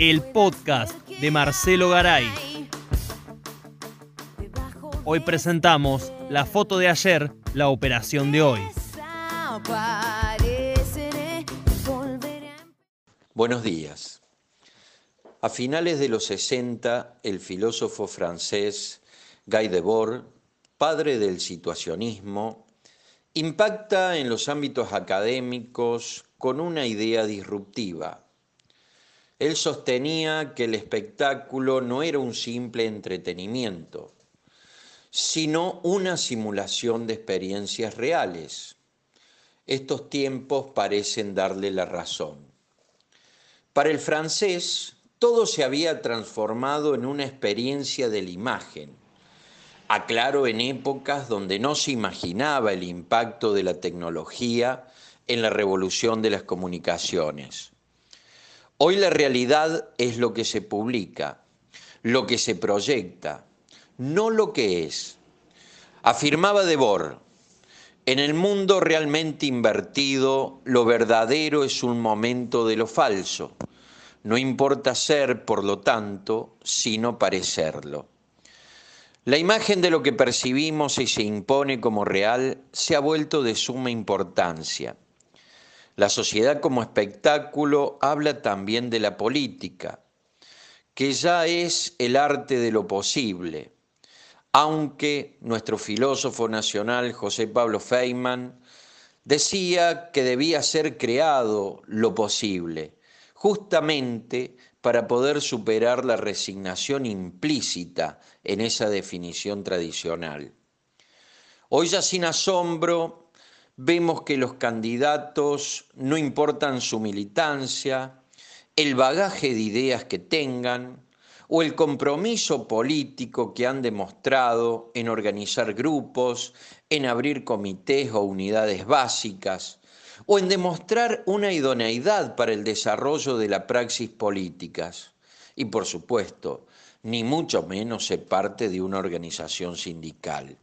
el podcast de Marcelo Garay. Hoy presentamos la foto de ayer, la operación de hoy. Buenos días. A finales de los 60, el filósofo francés Guy Debord, padre del situacionismo, impacta en los ámbitos académicos con una idea disruptiva. Él sostenía que el espectáculo no era un simple entretenimiento, sino una simulación de experiencias reales. Estos tiempos parecen darle la razón. Para el francés, todo se había transformado en una experiencia de la imagen. Aclaro en épocas donde no se imaginaba el impacto de la tecnología en la revolución de las comunicaciones. Hoy la realidad es lo que se publica, lo que se proyecta, no lo que es. Afirmaba Debord, en el mundo realmente invertido, lo verdadero es un momento de lo falso. No importa ser, por lo tanto, sino parecerlo. La imagen de lo que percibimos y se impone como real se ha vuelto de suma importancia. La sociedad como espectáculo habla también de la política, que ya es el arte de lo posible aunque nuestro filósofo nacional José Pablo Feynman decía que debía ser creado lo posible, justamente para poder superar la resignación implícita en esa definición tradicional. Hoy ya sin asombro vemos que los candidatos no importan su militancia, el bagaje de ideas que tengan, o el compromiso político que han demostrado en organizar grupos, en abrir comités o unidades básicas, o en demostrar una idoneidad para el desarrollo de la praxis políticas. Y por supuesto, ni mucho menos se parte de una organización sindical.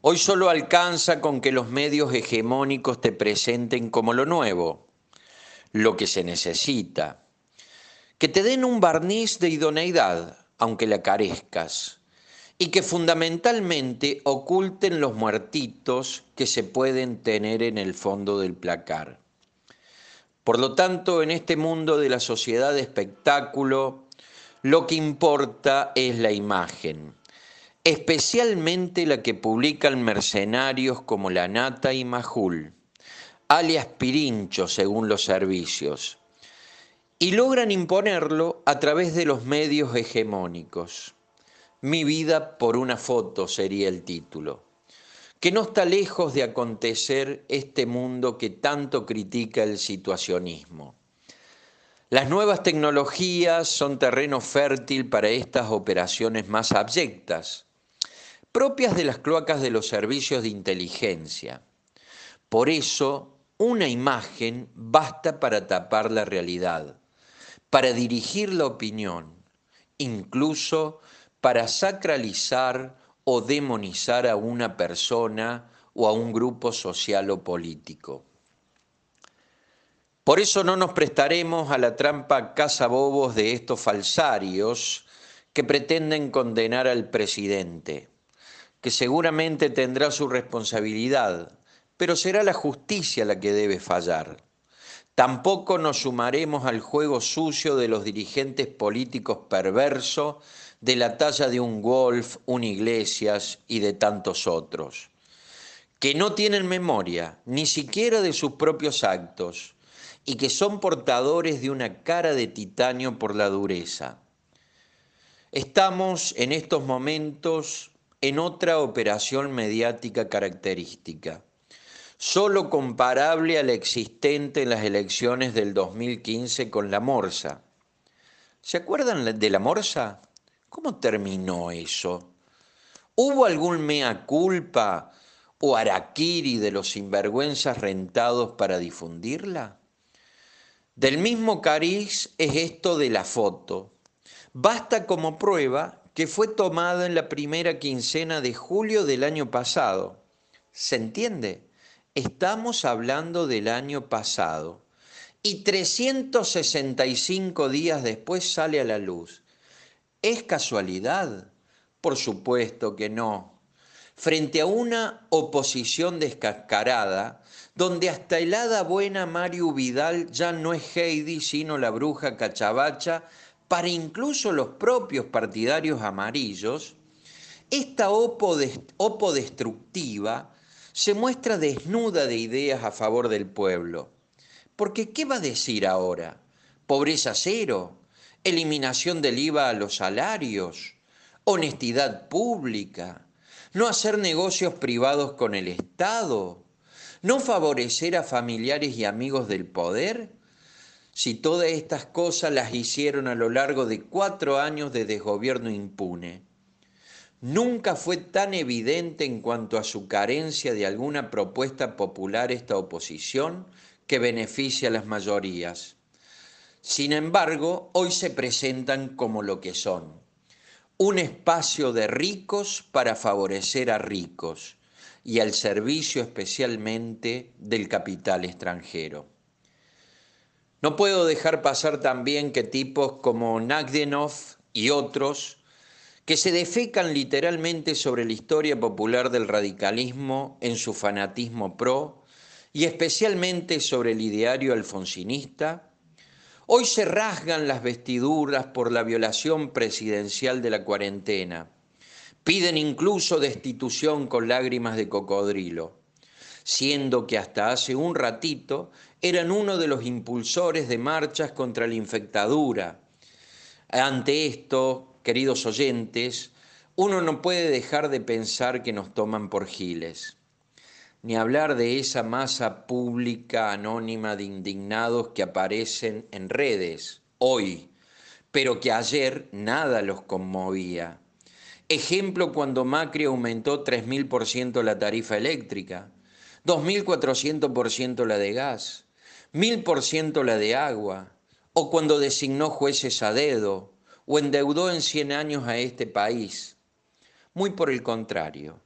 Hoy solo alcanza con que los medios hegemónicos te presenten como lo nuevo, lo que se necesita, que te den un barniz de idoneidad, aunque la carezcas, y que fundamentalmente oculten los muertitos que se pueden tener en el fondo del placar. Por lo tanto, en este mundo de la sociedad de espectáculo, lo que importa es la imagen, especialmente la que publican mercenarios como La Nata y Majul, alias Pirincho según los servicios y logran imponerlo a través de los medios hegemónicos. Mi vida por una foto sería el título, que no está lejos de acontecer este mundo que tanto critica el situacionismo. Las nuevas tecnologías son terreno fértil para estas operaciones más abyectas, propias de las cloacas de los servicios de inteligencia. Por eso, una imagen basta para tapar la realidad para dirigir la opinión, incluso para sacralizar o demonizar a una persona o a un grupo social o político. Por eso no nos prestaremos a la trampa cazabobos de estos falsarios que pretenden condenar al presidente, que seguramente tendrá su responsabilidad, pero será la justicia la que debe fallar. Tampoco nos sumaremos al juego sucio de los dirigentes políticos perversos de la talla de un Wolf, un Iglesias y de tantos otros, que no tienen memoria ni siquiera de sus propios actos y que son portadores de una cara de titanio por la dureza. Estamos en estos momentos en otra operación mediática característica solo comparable a la existente en las elecciones del 2015 con la Morsa. ¿Se acuerdan de la Morsa? ¿Cómo terminó eso? ¿Hubo algún mea culpa o araquiri de los sinvergüenzas rentados para difundirla? Del mismo cariz es esto de la foto. Basta como prueba que fue tomada en la primera quincena de julio del año pasado. ¿Se entiende? Estamos hablando del año pasado y 365 días después sale a la luz. ¿Es casualidad? Por supuesto que no. Frente a una oposición descascarada, donde hasta el hada buena Mario Vidal ya no es Heidi, sino la bruja cachavacha, para incluso los propios partidarios amarillos, esta opo, destructiva se muestra desnuda de ideas a favor del pueblo. Porque ¿qué va a decir ahora? ¿Pobreza cero? ¿Eliminación del IVA a los salarios? ¿Honestidad pública? ¿No hacer negocios privados con el Estado? ¿No favorecer a familiares y amigos del poder? Si todas estas cosas las hicieron a lo largo de cuatro años de desgobierno impune. Nunca fue tan evidente en cuanto a su carencia de alguna propuesta popular esta oposición que beneficie a las mayorías. Sin embargo, hoy se presentan como lo que son. Un espacio de ricos para favorecer a ricos y al servicio especialmente del capital extranjero. No puedo dejar pasar también que tipos como Nagdenov y otros, que se defecan literalmente sobre la historia popular del radicalismo en su fanatismo pro, y especialmente sobre el ideario alfonsinista, hoy se rasgan las vestiduras por la violación presidencial de la cuarentena. Piden incluso destitución con lágrimas de cocodrilo, siendo que hasta hace un ratito eran uno de los impulsores de marchas contra la infectadura. Ante esto, queridos oyentes, uno no puede dejar de pensar que nos toman por giles, ni hablar de esa masa pública anónima de indignados que aparecen en redes hoy, pero que ayer nada los conmovía. Ejemplo cuando Macri aumentó 3.000% la tarifa eléctrica, 2.400% la de gas, 1.000% la de agua, o cuando designó jueces a dedo o endeudó en 100 años a este país. Muy por el contrario,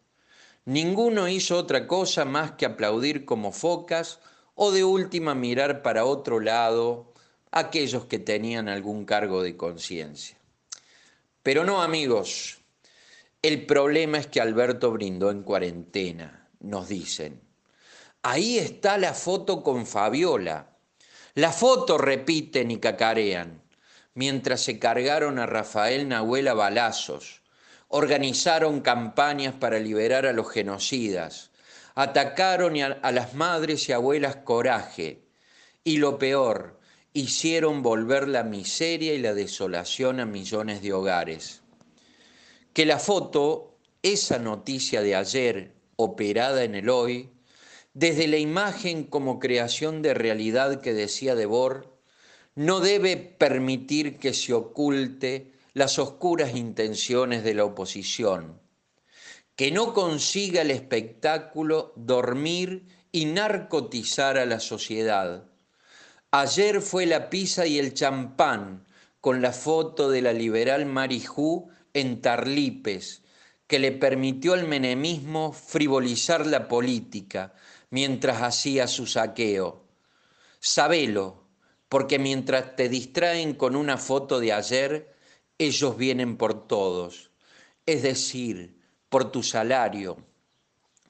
ninguno hizo otra cosa más que aplaudir como focas o de última mirar para otro lado aquellos que tenían algún cargo de conciencia. Pero no, amigos, el problema es que Alberto brindó en cuarentena, nos dicen. Ahí está la foto con Fabiola. La foto repiten y cacarean, mientras se cargaron a Rafael Nahuel balazos, organizaron campañas para liberar a los genocidas, atacaron a las madres y abuelas coraje, y lo peor, hicieron volver la miseria y la desolación a millones de hogares. Que la foto, esa noticia de ayer operada en el hoy, desde la imagen como creación de realidad que decía Debord, no debe permitir que se oculte las oscuras intenciones de la oposición, que no consiga el espectáculo dormir y narcotizar a la sociedad. Ayer fue la pizza y el champán con la foto de la liberal Marijú en Tarlipes, que le permitió al menemismo frivolizar la política mientras hacía su saqueo. Sabelo, porque mientras te distraen con una foto de ayer, ellos vienen por todos, es decir, por tu salario,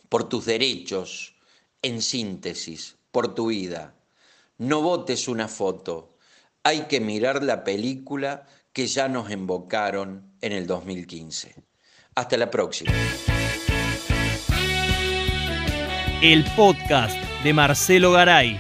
por tus derechos, en síntesis, por tu vida. No votes una foto, hay que mirar la película que ya nos embocaron en el 2015. Hasta la próxima. El podcast de Marcelo Garay